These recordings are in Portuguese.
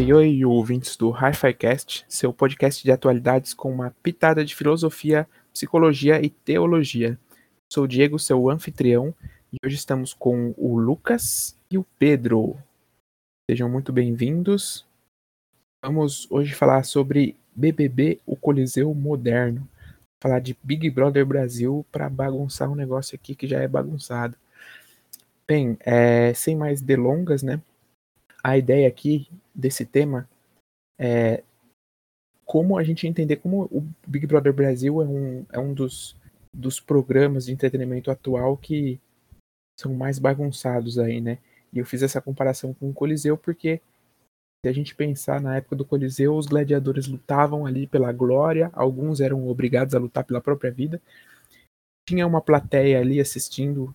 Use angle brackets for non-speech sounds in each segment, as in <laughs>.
Oi, oi, ouvintes do Hi-Fi Cast, seu podcast de atualidades com uma pitada de filosofia, psicologia e teologia. Sou o Diego, seu anfitrião, e hoje estamos com o Lucas e o Pedro. Sejam muito bem-vindos. Vamos hoje falar sobre BBB, o Coliseu Moderno. Falar de Big Brother Brasil para bagunçar um negócio aqui que já é bagunçado. Bem, é, sem mais delongas, né? A ideia aqui desse tema é como a gente entender como o Big Brother Brasil é um, é um dos, dos programas de entretenimento atual que são mais bagunçados aí, né? E eu fiz essa comparação com o Coliseu porque se a gente pensar na época do Coliseu, os gladiadores lutavam ali pela glória, alguns eram obrigados a lutar pela própria vida. Tinha uma plateia ali assistindo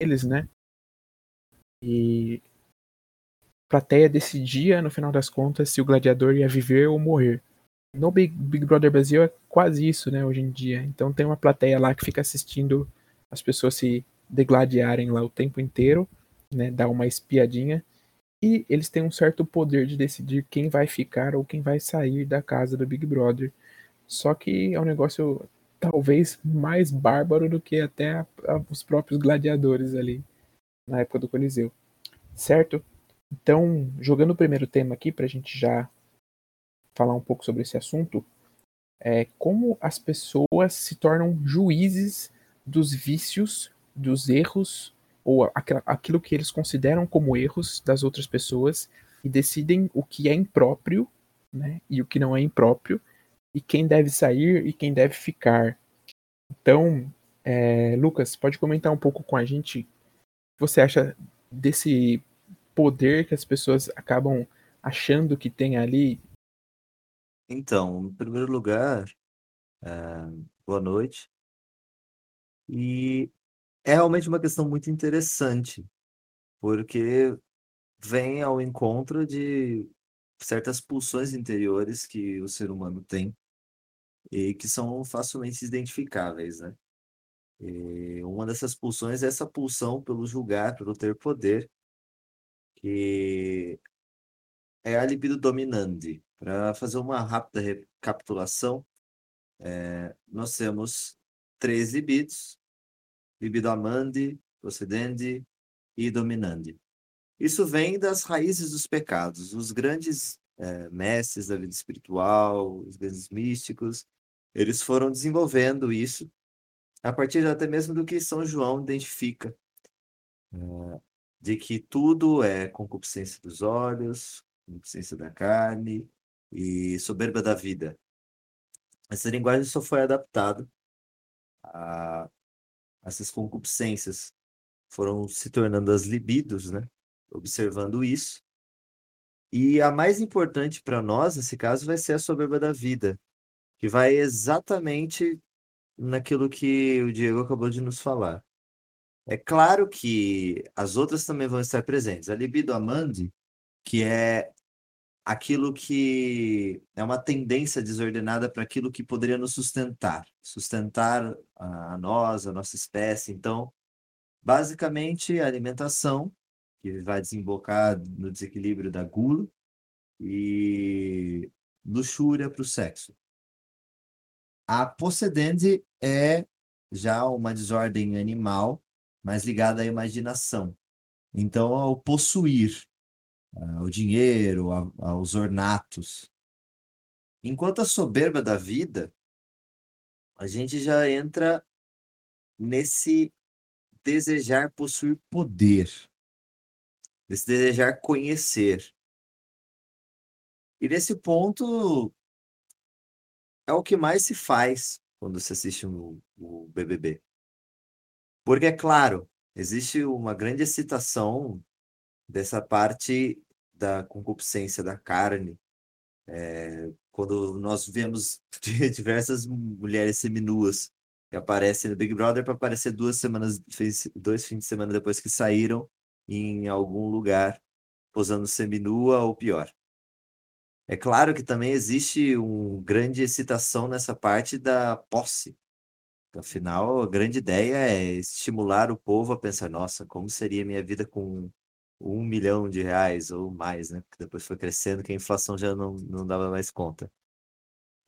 eles, né? E plateia decidia, no final das contas, se o gladiador ia viver ou morrer. No Big, Big Brother Brasil é quase isso, né, hoje em dia. Então tem uma plateia lá que fica assistindo as pessoas se degladiarem lá o tempo inteiro, né, dá uma espiadinha. E eles têm um certo poder de decidir quem vai ficar ou quem vai sair da casa do Big Brother. Só que é um negócio talvez mais bárbaro do que até a, a, os próprios gladiadores ali na época do Coliseu. Certo? Então, jogando o primeiro tema aqui, para a gente já falar um pouco sobre esse assunto, é como as pessoas se tornam juízes dos vícios, dos erros, ou aquilo que eles consideram como erros das outras pessoas e decidem o que é impróprio né, e o que não é impróprio, e quem deve sair e quem deve ficar. Então, é, Lucas, pode comentar um pouco com a gente você acha desse poder que as pessoas acabam achando que tem ali? Então, em primeiro lugar, é, boa noite. E é realmente uma questão muito interessante, porque vem ao encontro de certas pulsões interiores que o ser humano tem e que são facilmente identificáveis, né? E uma dessas pulsões é essa pulsão pelo julgar, pelo ter poder, que é a libido dominante. Para fazer uma rápida recapitulação, é, nós temos três libidos, libido amante, procedente e dominante. Isso vem das raízes dos pecados. Os grandes é, mestres da vida espiritual, os grandes místicos, eles foram desenvolvendo isso a partir até mesmo do que São João identifica, uh, de que tudo é concupiscência dos olhos, concupiscência da carne e soberba da vida. Essa linguagem só foi adaptada a essas concupiscências foram se tornando as libidos, né? Observando isso. E a mais importante para nós, nesse caso, vai ser a soberba da vida, que vai exatamente naquilo que o Diego acabou de nos falar. É claro que as outras também vão estar presentes. A libido amandi, que é aquilo que é uma tendência desordenada para aquilo que poderia nos sustentar, sustentar a nós, a nossa espécie. Então, basicamente, a alimentação, que vai desembocar no desequilíbrio da gula, e luxúria para o sexo. A possedente é já uma desordem animal, mas ligada à imaginação. Então, ao possuir uh, o dinheiro, aos ornatos. Enquanto a soberba da vida, a gente já entra nesse desejar possuir poder, nesse desejar conhecer. E nesse ponto, é o que mais se faz quando se assiste o, o BBB. Porque, é claro, existe uma grande excitação dessa parte da concupiscência da carne. É, quando nós vemos <laughs> diversas mulheres seminuas que aparecem no Big Brother para aparecer duas semanas, dois fins de semana depois que saíram em algum lugar posando seminua ou pior. É claro que também existe uma grande excitação nessa parte da posse. Afinal, a grande ideia é estimular o povo a pensar: nossa, como seria minha vida com um milhão de reais ou mais, né? Porque depois foi crescendo que a inflação já não, não dava mais conta.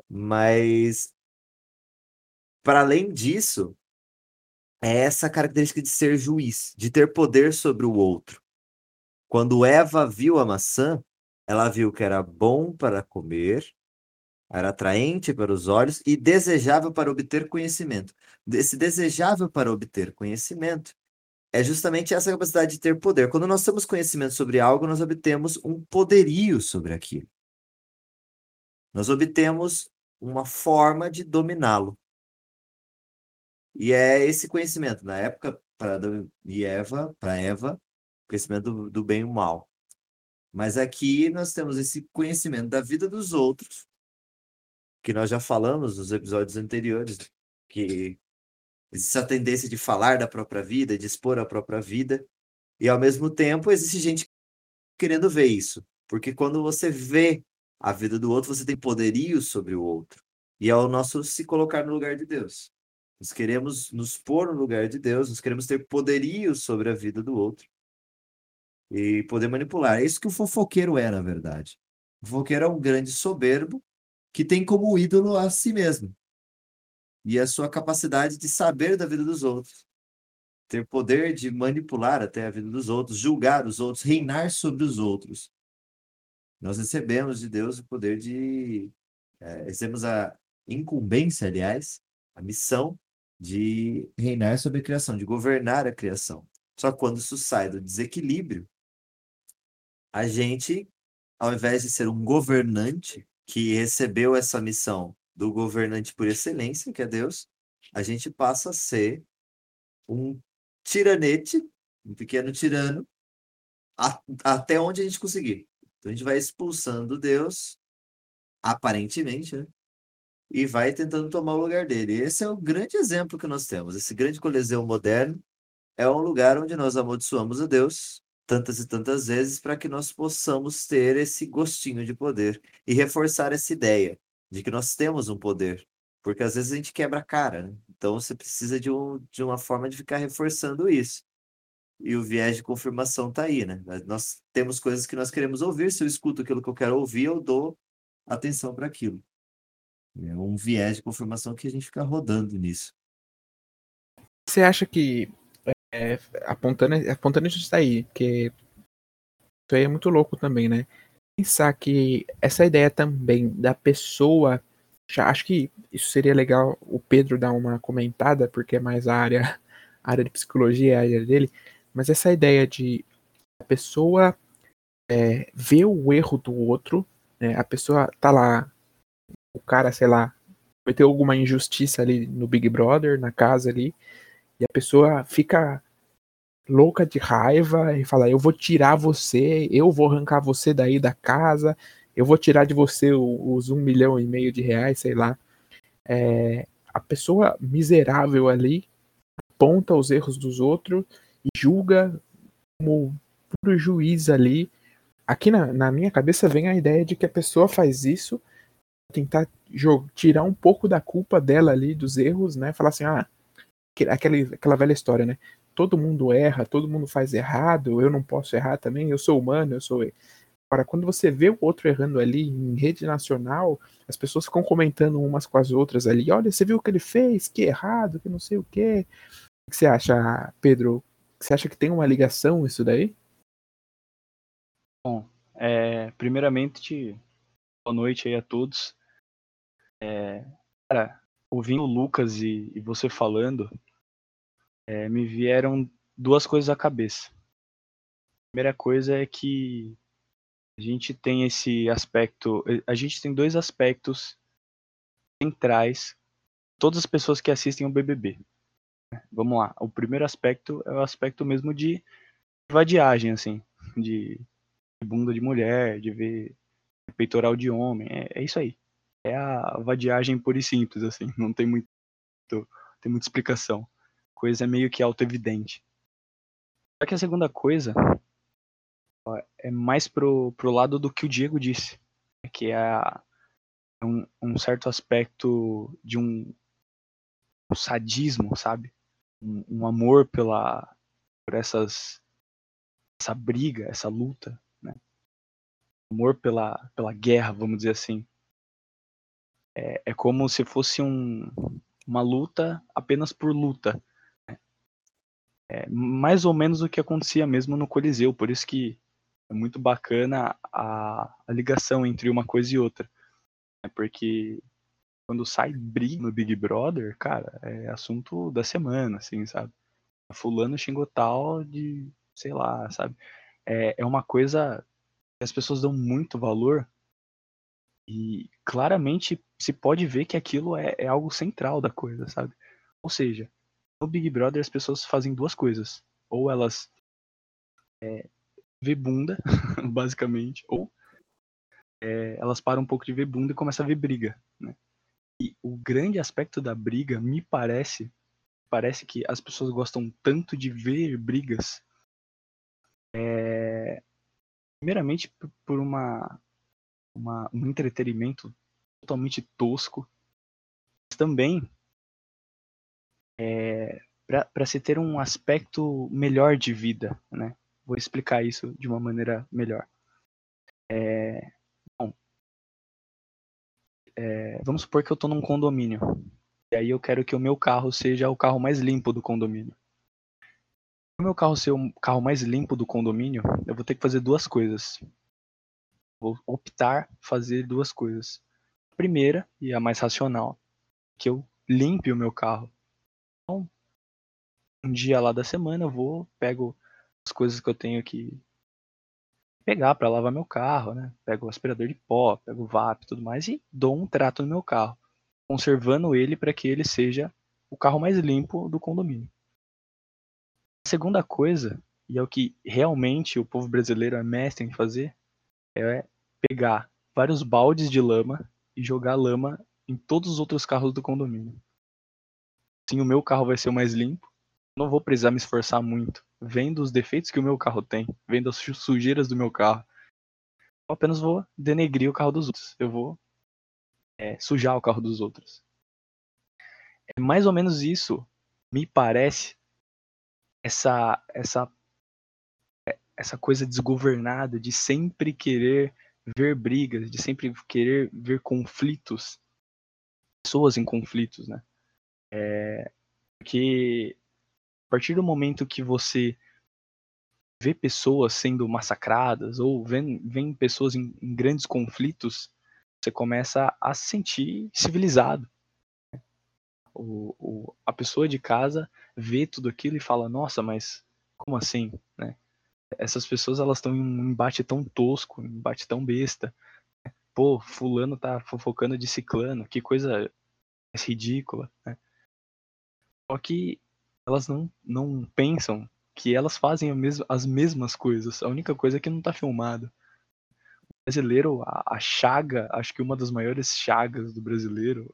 Mas, para além disso, é essa característica de ser juiz, de ter poder sobre o outro. Quando Eva viu a maçã, ela viu que era bom para comer, era atraente para os olhos e desejável para obter conhecimento. Esse desejável para obter conhecimento é justamente essa capacidade de ter poder. Quando nós temos conhecimento sobre algo, nós obtemos um poderio sobre aquilo. Nós obtemos uma forma de dominá-lo. E é esse conhecimento, na época para Eva, para Eva, conhecimento do, do bem e o mal. Mas aqui nós temos esse conhecimento da vida dos outros, que nós já falamos nos episódios anteriores, que existe a tendência de falar da própria vida, de expor a própria vida, e ao mesmo tempo existe gente querendo ver isso, porque quando você vê a vida do outro, você tem poderio sobre o outro, e é o nosso se colocar no lugar de Deus. Nós queremos nos pôr no lugar de Deus, nós queremos ter poderio sobre a vida do outro e poder manipular. É isso que o fofoqueiro é, na verdade. O fofoqueiro é um grande soberbo que tem como ídolo a si mesmo e a sua capacidade de saber da vida dos outros, ter poder de manipular até a vida dos outros, julgar os outros, reinar sobre os outros. Nós recebemos de Deus o poder de. É, recebemos a incumbência, aliás, a missão de reinar sobre a criação, de governar a criação. Só que quando isso sai do desequilíbrio, a gente, ao invés de ser um governante que recebeu essa missão do governante por excelência, que é Deus, a gente passa a ser um tiranete, um pequeno tirano, a, até onde a gente conseguir. Então a gente vai expulsando Deus, aparentemente, né? E vai tentando tomar o lugar dele. Esse é o grande exemplo que nós temos. Esse grande coliseu moderno é um lugar onde nós amaldiçoamos a Deus tantas e tantas vezes para que nós possamos ter esse gostinho de poder e reforçar essa ideia de que nós temos um poder. Porque às vezes a gente quebra a cara, né? Então você precisa de, um, de uma forma de ficar reforçando isso. E o viés de confirmação está aí, né? Nós temos coisas que nós queremos ouvir. Se eu escuto aquilo que eu quero ouvir, eu dou atenção para aquilo. É um viés de confirmação que a gente fica rodando nisso. Você acha que é, apontando, apontando isso aí, porque isso aí é muito louco também, né? Pensar que essa ideia também da pessoa, já acho que isso seria legal o Pedro dar uma comentada, porque é mais a área, a área de psicologia, é a área dele, mas essa ideia de a pessoa é, ver o erro do outro, né? a pessoa tá lá, o cara, sei lá, ter alguma injustiça ali no Big Brother, na casa ali, e a pessoa fica louca de raiva e fala: Eu vou tirar você, eu vou arrancar você daí da casa, eu vou tirar de você os um milhão e meio de reais, sei lá. É, a pessoa miserável ali aponta os erros dos outros e julga como puro juiz ali. Aqui na, na minha cabeça vem a ideia de que a pessoa faz isso tentar tirar um pouco da culpa dela ali dos erros, né? Falar assim, ah, aquela, aquela velha história, né? Todo mundo erra, todo mundo faz errado, eu não posso errar também, eu sou humano, eu sou. Agora, quando você vê o outro errando ali em rede nacional, as pessoas ficam comentando umas com as outras ali, olha, você viu o que ele fez, que errado, que não sei o quê. O que você acha, Pedro? Você acha que tem uma ligação isso daí? Bom, é, primeiramente, boa noite aí a todos. É, cara, ouvindo o Lucas e, e você falando, é, me vieram duas coisas à cabeça. A primeira coisa é que a gente tem esse aspecto, a gente tem dois aspectos centrais, todas as pessoas que assistem o BBB. Vamos lá, o primeiro aspecto é o aspecto mesmo de vadiagem, assim, de bunda de mulher, de ver peitoral de homem, é, é isso aí. É a vadiagem pura e simples, assim, <laughs> não tem muito, tem muita explicação coisa meio que auto-evidente. Só que a segunda coisa ó, é mais pro, pro lado do que o Diego disse, que é a, um, um, certo aspecto de um, um sadismo, sabe? Um, um, amor pela por essas essa briga, essa luta, né? amor pela, pela guerra, vamos dizer assim. É, é como se fosse um, uma luta apenas por luta. É mais ou menos o que acontecia mesmo no Coliseu, por isso que é muito bacana a, a ligação entre uma coisa e outra. Né? Porque quando sai briga no Big Brother, cara, é assunto da semana, assim, sabe? Fulano xingou tal de, sei lá, sabe? É, é uma coisa que as pessoas dão muito valor e claramente se pode ver que aquilo é, é algo central da coisa, sabe? Ou seja, no Big Brother as pessoas fazem duas coisas. Ou elas é, vê bunda, <laughs> basicamente, ou é, elas param um pouco de ver bunda e começam a ver briga, né? E o grande aspecto da briga, me parece, parece que as pessoas gostam tanto de ver brigas, é, primeiramente por uma, uma, um entretenimento totalmente tosco, mas também é, para se ter um aspecto melhor de vida, né? Vou explicar isso de uma maneira melhor. É, é, vamos supor que eu estou num condomínio. E aí eu quero que o meu carro seja o carro mais limpo do condomínio. Para o meu carro ser o carro mais limpo do condomínio, eu vou ter que fazer duas coisas. Vou optar fazer duas coisas. A primeira, e a mais racional, que eu limpe o meu carro. Então, um dia lá da semana eu vou, pego as coisas que eu tenho que pegar para lavar meu carro, né? Pego o aspirador de pó, pego o VAP e tudo mais e dou um trato no meu carro, conservando ele para que ele seja o carro mais limpo do condomínio. A segunda coisa, e é o que realmente o povo brasileiro é mestre em fazer, é pegar vários baldes de lama e jogar lama em todos os outros carros do condomínio. Assim o meu carro vai ser mais limpo, não vou precisar me esforçar muito vendo os defeitos que o meu carro tem, vendo as sujeiras do meu carro. Eu apenas vou denegrir o carro dos outros. Eu vou é, sujar o carro dos outros. É mais ou menos isso, me parece, essa essa é, essa coisa desgovernada de sempre querer ver brigas, de sempre querer ver conflitos, pessoas em conflitos, né? É, porque a partir do momento que você vê pessoas sendo massacradas ou vê, pessoas em, em grandes conflitos, você começa a se sentir civilizado. O, o, a pessoa de casa vê tudo aquilo e fala, nossa, mas como assim, né? Essas pessoas elas estão em um embate tão tosco, um embate tão besta. Pô, fulano tá fofocando de ciclano, que coisa ridícula, né? Só que elas não, não pensam que elas fazem mes as mesmas coisas. A única coisa é que não está filmado. O brasileiro, a, a, chaga, acho que uma das maiores chagas do brasileiro,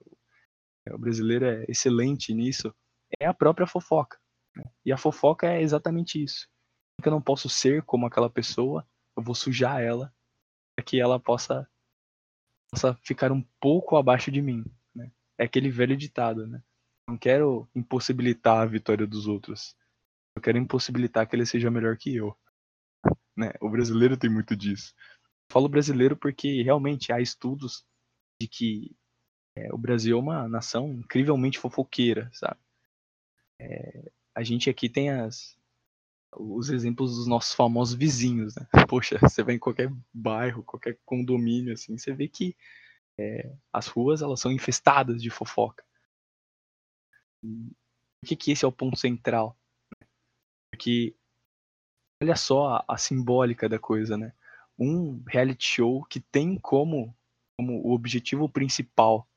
é, o brasileiro é excelente nisso, é a própria fofoca. Né? E a fofoca é exatamente isso. Eu não posso ser como aquela pessoa, eu vou sujar ela para que ela possa, possa ficar um pouco abaixo de mim. Né? É aquele velho ditado, né? Não quero impossibilitar a vitória dos outros. Eu quero impossibilitar que ele seja melhor que eu. Né? O brasileiro tem muito disso. Falo brasileiro porque realmente há estudos de que é, o Brasil é uma nação incrivelmente fofoqueira, sabe? É, a gente aqui tem as, os exemplos dos nossos famosos vizinhos, né? <laughs> Poxa, você vai em qualquer bairro, qualquer condomínio, assim, você vê que é, as ruas elas são infestadas de fofoca. Por que, que esse é o ponto central? Porque olha só a, a simbólica da coisa, né? Um reality show que tem como, como o objetivo principal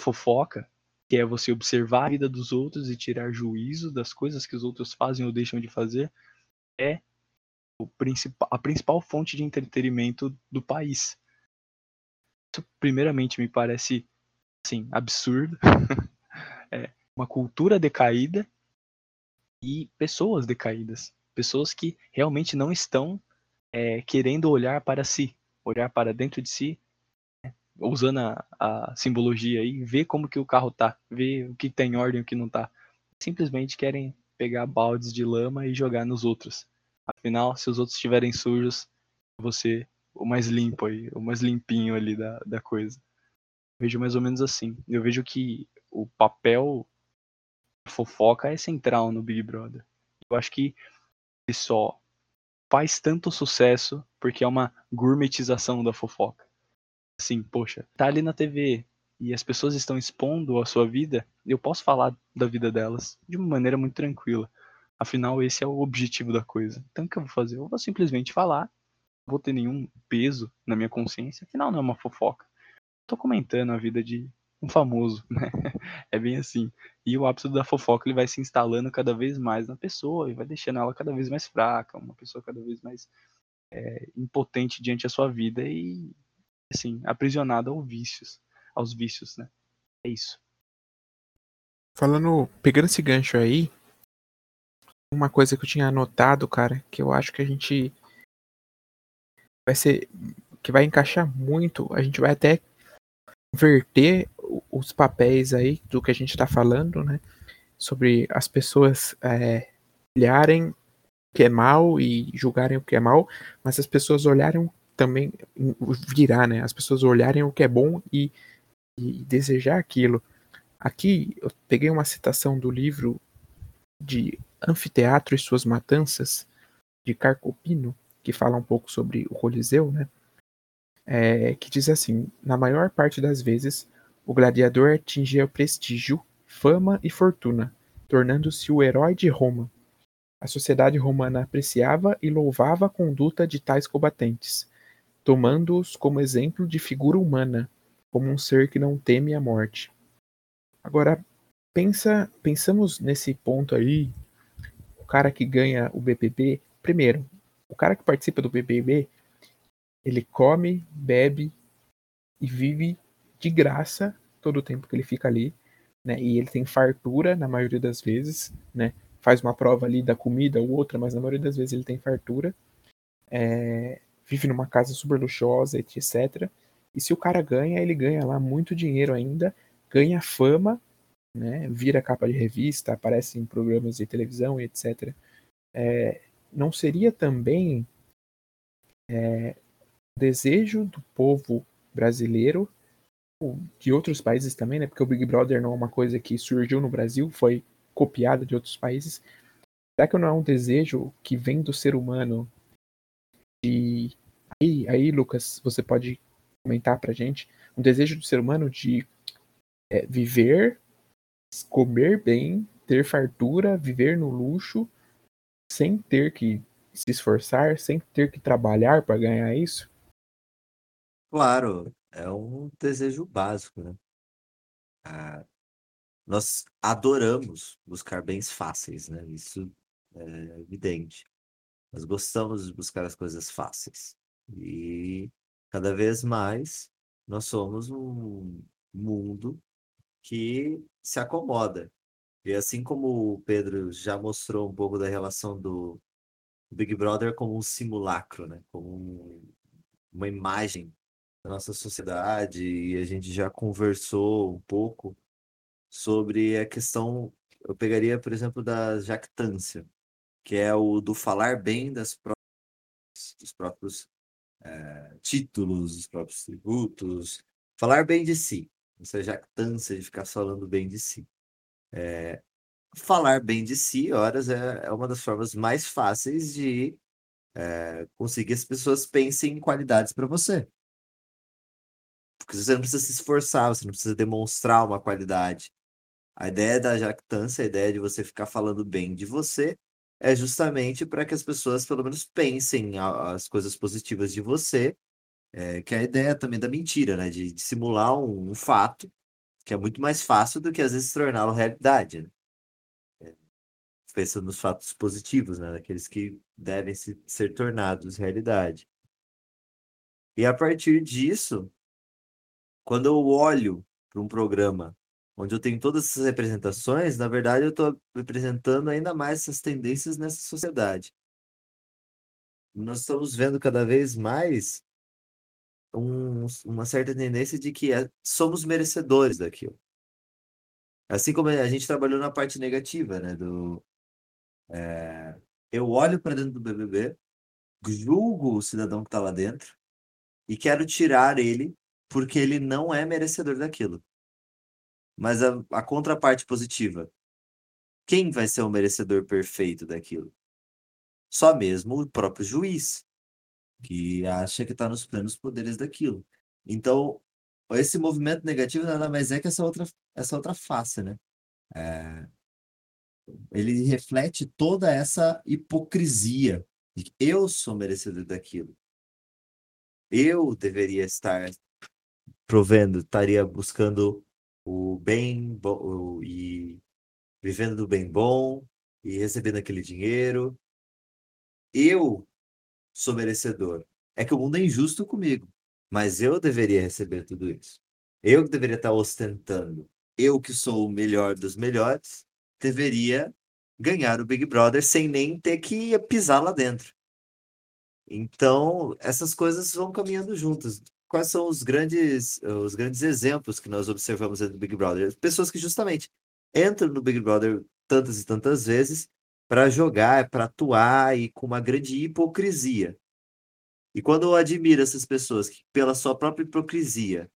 fofoca, que é você observar a vida dos outros e tirar juízo das coisas que os outros fazem ou deixam de fazer, é a principal fonte de entretenimento do país. Isso, primeiramente, me parece assim, absurdo. <laughs> é, uma cultura decaída e pessoas decaídas. Pessoas que realmente não estão é, querendo olhar para si, olhar para dentro de si, né? usando a, a, simbologia aí, ver como que o carro tá, ver o que tem ordem e o que não tá. Simplesmente querem pegar baldes de lama e jogar nos outros. Afinal, se os outros estiverem sujos, você o mais limpo aí, o mais limpinho ali da, da coisa. Eu vejo mais ou menos assim. Eu vejo que o papel fofoca é central no Big Brother. Eu acho que ele só faz tanto sucesso porque é uma gourmetização da fofoca. Assim, poxa, tá ali na TV e as pessoas estão expondo a sua vida, eu posso falar da vida delas de uma maneira muito tranquila. Afinal, esse é o objetivo da coisa. Então, o que eu vou fazer? Eu vou simplesmente falar, não vou ter nenhum peso na minha consciência. Afinal, não é uma fofoca. Tô comentando a vida de um famoso, né? <laughs> É bem assim. E o hábito da fofoca ele vai se instalando cada vez mais na pessoa e vai deixando ela cada vez mais fraca, uma pessoa cada vez mais é, impotente diante da sua vida e assim aprisionada aos vícios, aos vícios, né? É isso. Falando, pegando esse gancho aí, uma coisa que eu tinha anotado, cara, que eu acho que a gente vai ser que vai encaixar muito, a gente vai até inverter os papéis aí do que a gente está falando, né? Sobre as pessoas é, olharem o que é mal e julgarem o que é mal, mas as pessoas olharem também, virar, né? As pessoas olharem o que é bom e, e desejar aquilo. Aqui eu peguei uma citação do livro de Anfiteatro e Suas Matanças, de Carcopino, que fala um pouco sobre o Coliseu, né? É, que diz assim: na maior parte das vezes, o gladiador atingia prestígio, fama e fortuna, tornando-se o herói de Roma. A sociedade romana apreciava e louvava a conduta de tais combatentes, tomando-os como exemplo de figura humana, como um ser que não teme a morte. Agora, pensa, pensamos nesse ponto aí cara que ganha o BBB, primeiro, o cara que participa do BBB, ele come, bebe e vive de graça todo o tempo que ele fica ali, né? E ele tem fartura na maioria das vezes, né? Faz uma prova ali da comida ou outra, mas na maioria das vezes ele tem fartura. É, vive numa casa super luxuosa, etc. E se o cara ganha, ele ganha lá muito dinheiro ainda, ganha fama né, vira capa de revista, aparece em programas de televisão etc. É, não seria também é, desejo do povo brasileiro, de outros países também, né, porque o Big Brother não é uma coisa que surgiu no Brasil, foi copiada de outros países. Será que não é um desejo que vem do ser humano de. Aí, aí Lucas, você pode comentar pra gente um desejo do ser humano de é, viver comer bem, ter fartura, viver no luxo, sem ter que se esforçar, sem ter que trabalhar para ganhar isso? Claro, é um desejo básico, né? Ah, nós adoramos buscar bens fáceis, né? Isso é evidente. Nós gostamos de buscar as coisas fáceis. E cada vez mais nós somos um mundo que se acomoda. E assim como o Pedro já mostrou um pouco da relação do Big Brother como um simulacro, né? como um, uma imagem da nossa sociedade, e a gente já conversou um pouco sobre a questão. Eu pegaria, por exemplo, da jactância, que é o do falar bem das próprias, dos próprios é, títulos, dos próprios tributos, falar bem de si essa jactância de ficar falando bem de si. É, falar bem de si, horas, é, é uma das formas mais fáceis de é, conseguir as pessoas pensem em qualidades para você. Porque você não precisa se esforçar, você não precisa demonstrar uma qualidade. A ideia da jactância, a ideia de você ficar falando bem de você, é justamente para que as pessoas pelo menos pensem as coisas positivas de você é, que é a ideia também da mentira, né? De, de simular um, um, fato, que é muito mais fácil do que às vezes torná-lo realidade. Né? É, pensando nos fatos positivos, né? Daqueles que devem se, ser tornados realidade. E a partir disso, quando eu olho para um programa onde eu tenho todas essas representações, na verdade eu estou representando ainda mais essas tendências nessa sociedade. Nós estamos vendo cada vez mais um, uma certa tendência de que é, somos merecedores daquilo. Assim como a gente trabalhou na parte negativa, né? Do, é, eu olho para dentro do BBB, julgo o cidadão que está lá dentro e quero tirar ele porque ele não é merecedor daquilo. Mas a, a contraparte positiva, quem vai ser o merecedor perfeito daquilo? Só mesmo o próprio juiz, que acha que está nos plenos poderes daquilo. Então, esse movimento negativo nada mais é que essa outra, essa outra face, né? É, ele reflete toda essa hipocrisia de que eu sou merecedor daquilo. Eu deveria estar provendo, estaria buscando o bem bom, e vivendo do bem bom e recebendo aquele dinheiro. Eu sou merecedor. É que o mundo é injusto comigo, mas eu deveria receber tudo isso. Eu que deveria estar ostentando. Eu que sou o melhor dos melhores, deveria ganhar o Big Brother sem nem ter que pisar lá dentro. Então, essas coisas vão caminhando juntas. Quais são os grandes, os grandes exemplos que nós observamos no Big Brother? Pessoas que justamente entram no Big Brother tantas e tantas vezes para jogar, para atuar e com uma grande hipocrisia. E quando eu admiro essas pessoas que, pela sua própria hipocrisia,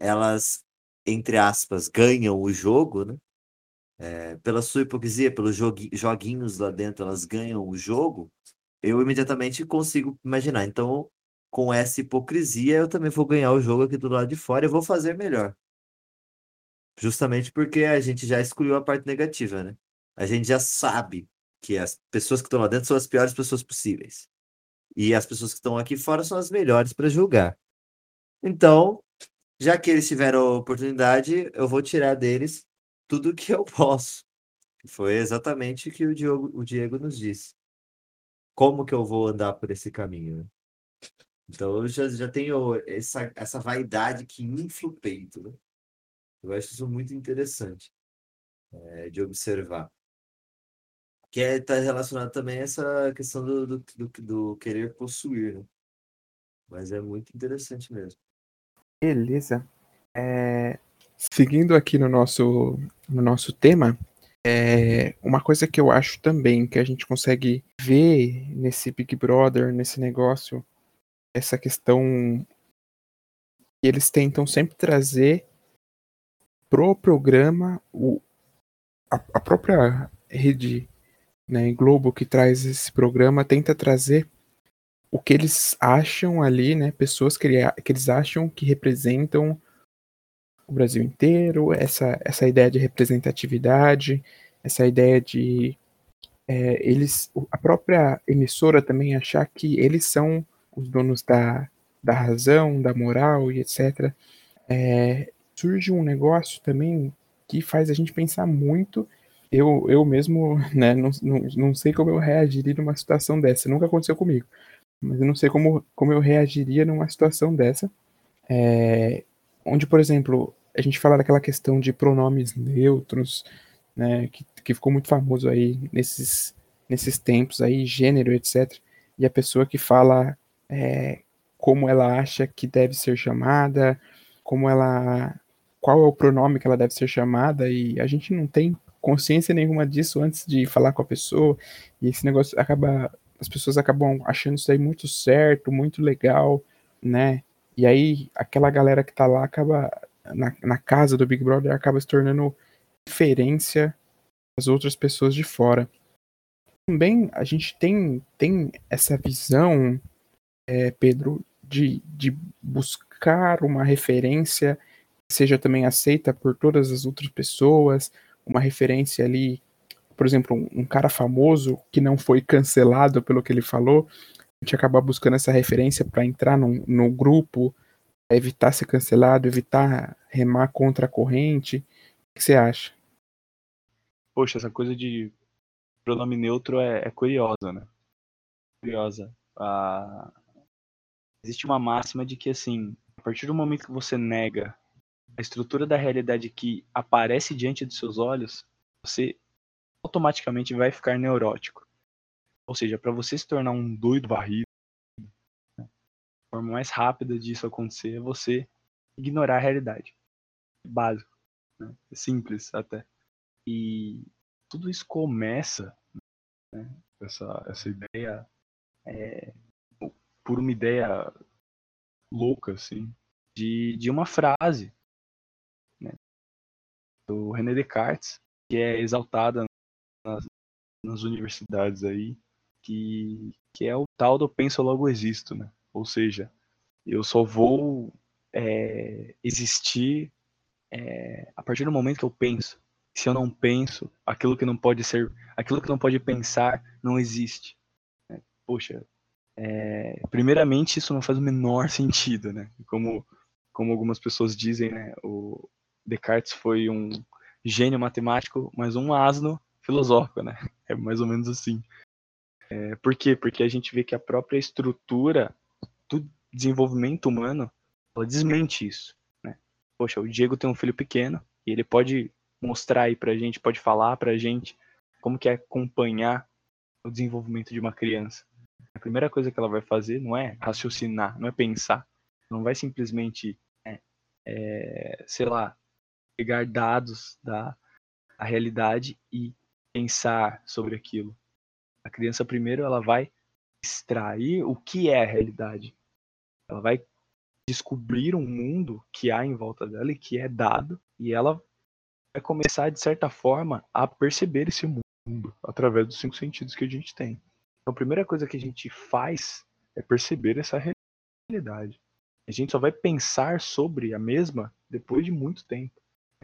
elas, entre aspas, ganham o jogo, né? É, pela sua hipocrisia, pelos joguinhos lá dentro, elas ganham o jogo, eu imediatamente consigo imaginar. Então, com essa hipocrisia, eu também vou ganhar o jogo aqui do lado de fora e vou fazer melhor. Justamente porque a gente já excluiu a parte negativa, né? A gente já sabe que as pessoas que estão lá dentro são as piores pessoas possíveis. E as pessoas que estão aqui fora são as melhores para julgar. Então, já que eles tiveram a oportunidade, eu vou tirar deles tudo que eu <laughs> posso. Foi exatamente o que o Diego, o Diego nos disse. Como que eu vou andar por esse caminho? Então eu já, já tenho essa, essa vaidade que infla o peito. Né? Eu acho isso muito interessante é, de observar. Que está é, tá relacionado também a essa questão do, do, do, do querer possuir. Né? Mas é muito interessante mesmo. Beleza. É, seguindo aqui no nosso, no nosso tema, é, uma coisa que eu acho também que a gente consegue ver nesse Big Brother, nesse negócio, essa questão que eles tentam sempre trazer pro programa o, a, a própria rede né, Globo que traz esse programa tenta trazer o que eles acham ali, né, pessoas que, que eles acham que representam o Brasil inteiro, essa, essa ideia de representatividade, essa ideia de é, eles, a própria emissora também achar que eles são os donos da, da razão, da moral e etc. É, surge um negócio também que faz a gente pensar muito. Eu, eu mesmo <laughs> né, não, não, não sei como eu reagiria numa situação dessa, nunca aconteceu comigo, mas eu não sei como, como eu reagiria numa situação dessa. É, onde, por exemplo, a gente fala daquela questão de pronomes neutros, né, que, que ficou muito famoso aí nesses, nesses tempos aí, gênero, etc. E a pessoa que fala é, como ela acha que deve ser chamada, como ela, qual é o pronome que ela deve ser chamada, e a gente não tem consciência nenhuma disso antes de falar com a pessoa, e esse negócio acaba, as pessoas acabam achando isso aí muito certo, muito legal, né? E aí aquela galera que tá lá acaba na, na casa do Big Brother acaba se tornando referência às outras pessoas de fora. Também a gente tem, tem essa visão, é, Pedro, de, de buscar uma referência que seja também aceita por todas as outras pessoas, uma referência ali, por exemplo, um, um cara famoso que não foi cancelado pelo que ele falou, a gente acaba buscando essa referência para entrar no, no grupo, evitar ser cancelado, evitar remar contra a corrente. O que você acha? Poxa, essa coisa de pronome neutro é, é curiosa, né? Curiosa. Ah, existe uma máxima de que, assim, a partir do momento que você nega a estrutura da realidade que aparece diante dos seus olhos, você automaticamente vai ficar neurótico. Ou seja, para você se tornar um doido varrido, né, a forma mais rápida disso acontecer é você ignorar a realidade. Básico. Né? Simples até. E tudo isso começa, né? essa, essa ideia é, por uma ideia louca, assim, de, de uma frase né, do René Descartes, que é exaltada nas, nas universidades aí, que, que é o tal do penso logo existo, né? Ou seja, eu só vou é, existir é, a partir do momento que eu penso. Se eu não penso, aquilo que não pode ser, aquilo que não pode pensar, não existe. É, poxa, é, primeiramente isso não faz o menor sentido, né? Como, como algumas pessoas dizem, né? O Descartes foi um gênio matemático, mas um asno filosófico, né? <laughs> É mais ou menos assim. É, por quê? Porque a gente vê que a própria estrutura do desenvolvimento humano ela desmente isso. Né? Poxa, o Diego tem um filho pequeno e ele pode mostrar aí pra gente, pode falar pra gente como que é acompanhar o desenvolvimento de uma criança. Primeira coisa que ela vai fazer não é raciocinar, não é pensar. Não vai simplesmente, é, é, sei lá, pegar dados da a realidade e pensar sobre aquilo. A criança primeiro ela vai extrair o que é a realidade. Ela vai descobrir um mundo que há em volta dela e que é dado, e ela vai começar, de certa forma, a perceber esse mundo através dos cinco sentidos que a gente tem. Então, a primeira coisa que a gente faz é perceber essa realidade. A gente só vai pensar sobre a mesma depois de muito tempo.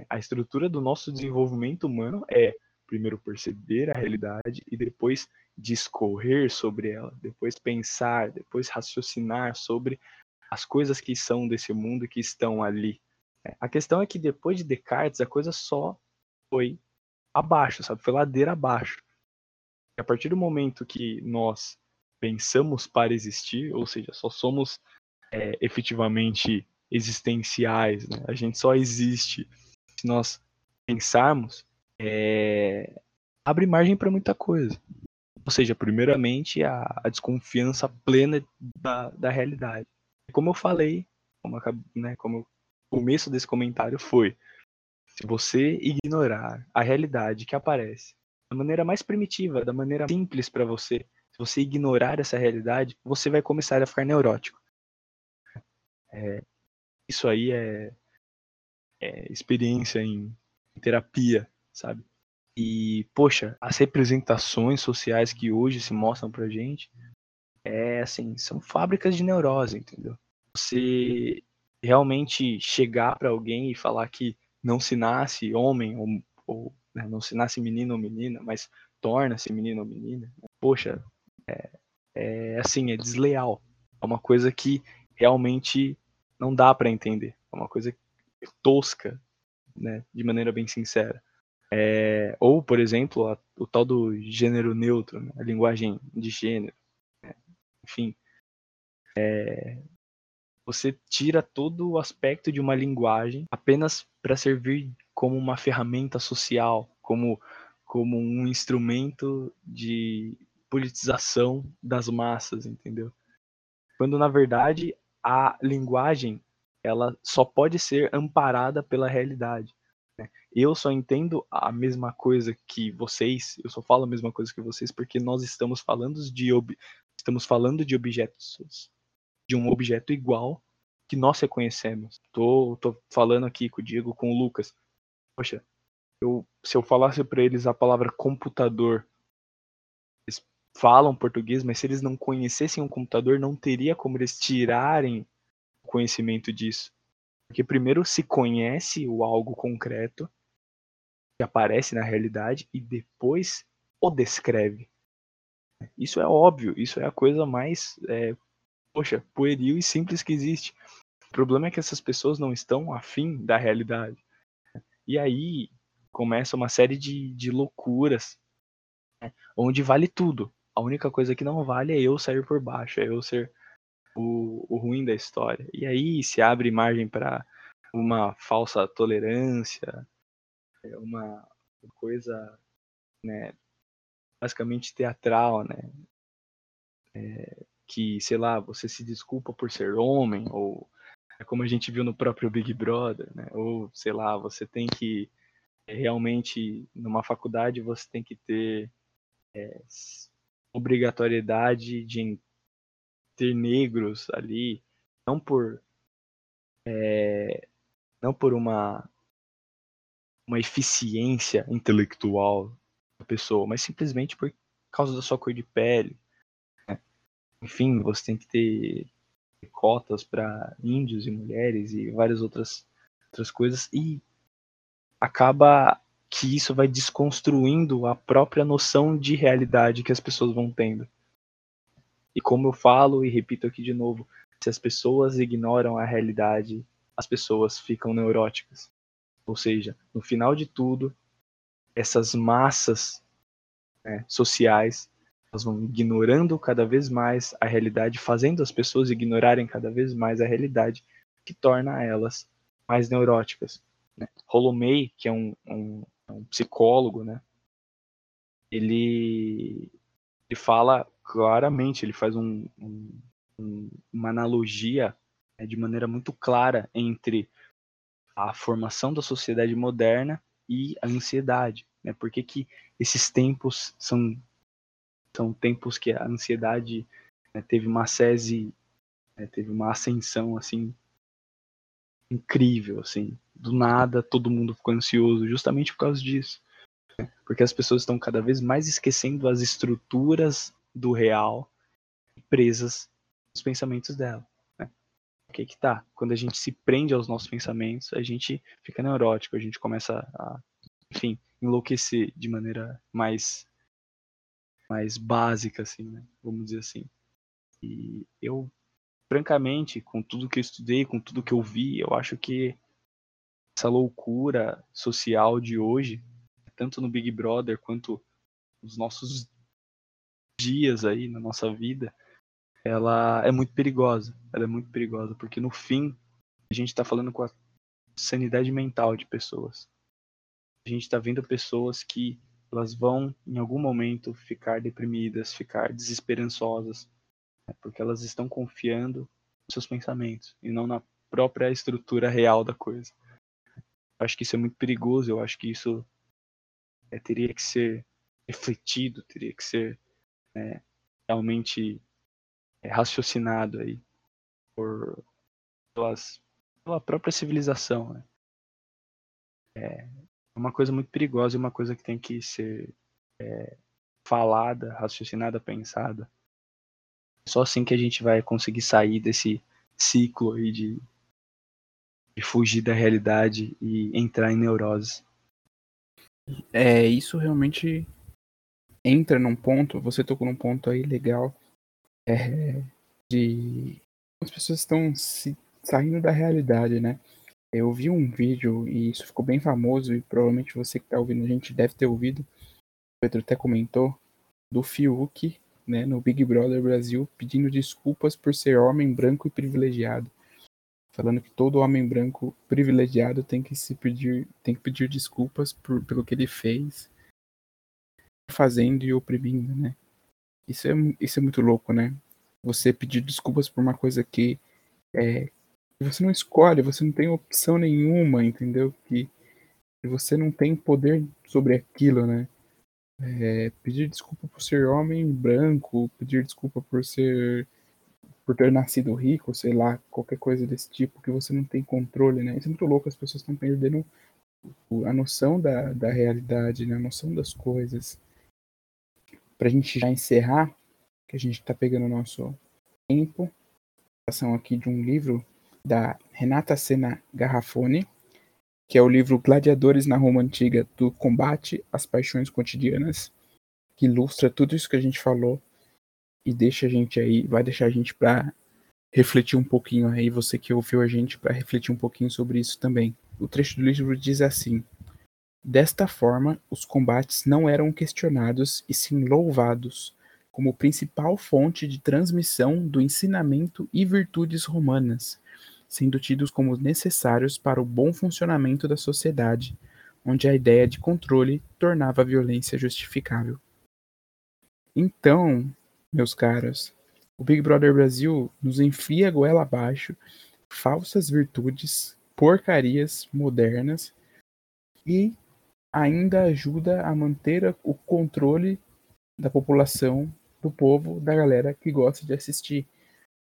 A estrutura do nosso desenvolvimento humano é primeiro perceber a realidade e depois discorrer sobre ela, depois pensar, depois raciocinar sobre as coisas que são desse mundo que estão ali. É, a questão é que depois de Descartes a coisa só foi abaixo, sabe? Foi ladeira abaixo. A partir do momento que nós pensamos para existir, ou seja, só somos é, efetivamente existenciais, né? a gente só existe se nós pensarmos, é, abre margem para muita coisa. Ou seja, primeiramente a, a desconfiança plena da, da realidade. Como eu falei, como, né, como o começo desse comentário foi, se você ignorar a realidade que aparece da maneira mais primitiva, da maneira simples para você, se você ignorar essa realidade, você vai começar a ficar neurótico. É, isso aí é, é experiência em, terapia, sabe? E, poxa, as representações sociais que hoje se mostram pra gente é assim, são fábricas de neurose, entendeu? Você realmente chegar para alguém e falar que não se nasce homem ou, ou né, não se nasce menino ou menina, mas torna-se menino ou menina. Poxa, é, é assim, é desleal. É uma coisa que realmente não dá para entender. É uma coisa tosca, né, de maneira bem sincera. É, ou, por exemplo, a, o tal do gênero neutro, né, a linguagem de gênero. Né, enfim, é, você tira todo o aspecto de uma linguagem apenas para servir como uma ferramenta social, como, como um instrumento de politização das massas, entendeu? Quando na verdade a linguagem ela só pode ser amparada pela realidade. Né? Eu só entendo a mesma coisa que vocês, eu só falo a mesma coisa que vocês porque nós estamos falando de ob... estamos falando de objetos de um objeto igual que nós reconhecemos. Tô, tô falando aqui com o Diego, com o Lucas. Poxa, eu, se eu falasse para eles a palavra computador, eles falam português, mas se eles não conhecessem um computador, não teria como eles tirarem conhecimento disso. Porque primeiro se conhece o algo concreto que aparece na realidade e depois o descreve. Isso é óbvio, isso é a coisa mais é, poxa, pueril e simples que existe. O problema é que essas pessoas não estão afim da realidade. E aí começa uma série de, de loucuras, né, onde vale tudo. A única coisa que não vale é eu sair por baixo, é eu ser o, o ruim da história. E aí se abre margem para uma falsa tolerância, é uma coisa né, basicamente teatral, né? É, que, sei lá, você se desculpa por ser homem, ou é como a gente viu no próprio Big Brother, né? Ou, sei lá, você tem que é, realmente, numa faculdade, você tem que ter é, obrigatoriedade de ter negros ali, não por é, não por uma uma eficiência intelectual da pessoa, mas simplesmente por causa da sua cor de pele. Né? Enfim, você tem que ter cotas para índios e mulheres e várias outras outras coisas e acaba que isso vai desconstruindo a própria noção de realidade que as pessoas vão tendo. E como eu falo e repito aqui de novo, se as pessoas ignoram a realidade, as pessoas ficam neuróticas. Ou seja, no final de tudo, essas massas né, sociais elas vão ignorando cada vez mais a realidade, fazendo as pessoas ignorarem cada vez mais a realidade, que torna elas mais neuróticas. Né? Rolomei, que é um, um, um psicólogo, né? Ele, ele fala claramente, ele faz um, um, uma analogia né, de maneira muito clara entre a formação da sociedade moderna e a ansiedade. Né? Por que, que esses tempos são, são tempos que a ansiedade né, teve uma sese, né, teve uma ascensão assim incrível, assim, do nada todo mundo ficou ansioso justamente por causa disso. Né? Porque as pessoas estão cada vez mais esquecendo as estruturas do real presas nos pensamentos dela. Né? O que que tá? Quando a gente se prende aos nossos pensamentos, a gente fica neurótico, a gente começa a, enfim, enlouquecer de maneira mais mais básica, assim, né? Vamos dizer assim. E eu, francamente, com tudo que eu estudei, com tudo que eu vi, eu acho que essa loucura social de hoje, tanto no Big Brother quanto nos nossos dias aí na nossa vida, ela é muito perigosa. Ela é muito perigosa porque no fim a gente está falando com a sanidade mental de pessoas. A gente está vendo pessoas que elas vão em algum momento ficar deprimidas, ficar desesperançosas, né, porque elas estão confiando nos seus pensamentos e não na própria estrutura real da coisa acho que isso é muito perigoso, eu acho que isso é, teria que ser refletido, teria que ser é, realmente é, raciocinado aí por pelas, pela própria civilização. Né? É uma coisa muito perigosa e uma coisa que tem que ser é, falada, raciocinada, pensada. Só assim que a gente vai conseguir sair desse ciclo aí de de fugir da realidade e entrar em neurose. É, isso realmente entra num ponto, você tocou num ponto aí legal, é, de as pessoas estão se saindo da realidade, né? Eu vi um vídeo e isso ficou bem famoso e provavelmente você que está ouvindo a gente deve ter ouvido. O Pedro até comentou do Fiuk, né, no Big Brother Brasil, pedindo desculpas por ser homem branco e privilegiado falando que todo homem branco privilegiado tem que se pedir, tem que pedir desculpas por, pelo que ele fez, fazendo e oprimindo, né? Isso é, isso é muito louco, né? Você pedir desculpas por uma coisa que é, você não escolhe, você não tem opção nenhuma, entendeu? Que, que você não tem poder sobre aquilo, né? É, pedir desculpa por ser homem branco, pedir desculpa por ser por ter nascido rico, sei lá, qualquer coisa desse tipo, que você não tem controle, né? Isso é muito louco, as pessoas estão perdendo a noção da, da realidade, né? a noção das coisas. Pra gente já encerrar, que a gente tá pegando o nosso tempo, ação aqui de um livro da Renata Sena Garrafone, que é o livro Gladiadores na Roma Antiga, do combate às paixões cotidianas, que ilustra tudo isso que a gente falou e deixa a gente aí, vai deixar a gente para refletir um pouquinho aí, você que ouviu a gente, para refletir um pouquinho sobre isso também. O trecho do livro diz assim: Desta forma, os combates não eram questionados e sim louvados como principal fonte de transmissão do ensinamento e virtudes romanas, sendo tidos como necessários para o bom funcionamento da sociedade, onde a ideia de controle tornava a violência justificável. Então, meus caros, o Big Brother Brasil nos enfia goela abaixo falsas virtudes, porcarias modernas e ainda ajuda a manter o controle da população do povo, da galera que gosta de assistir.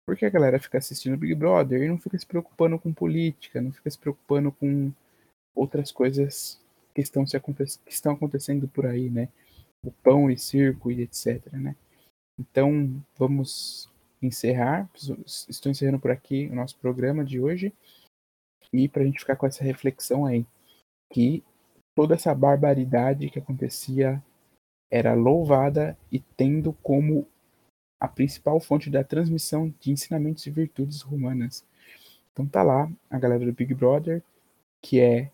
Porque a galera fica assistindo Big Brother e não fica se preocupando com política, não fica se preocupando com outras coisas que estão, se aconte que estão acontecendo por aí, né? O pão e circo e etc, né? Então, vamos encerrar. Estou encerrando por aqui o nosso programa de hoje. E para a gente ficar com essa reflexão aí, que toda essa barbaridade que acontecia era louvada e tendo como a principal fonte da transmissão de ensinamentos e virtudes romanas. Então tá lá a galera do Big Brother, que é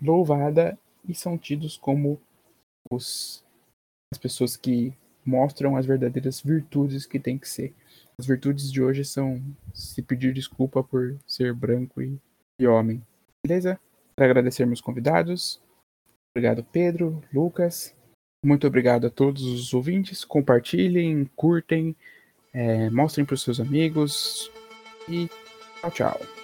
louvada e são tidos como os, as pessoas que mostram as verdadeiras virtudes que tem que ser. As virtudes de hoje são se pedir desculpa por ser branco e, e homem. Beleza? Para agradecer meus convidados. Obrigado, Pedro, Lucas. Muito obrigado a todos os ouvintes. Compartilhem, curtem, é, mostrem para os seus amigos. E tchau, tchau.